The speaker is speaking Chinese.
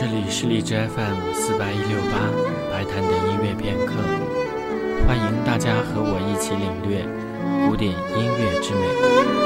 这里是荔枝 FM 四八一六八，白谈的音乐片刻，欢迎大家和我一起领略古典音乐之美。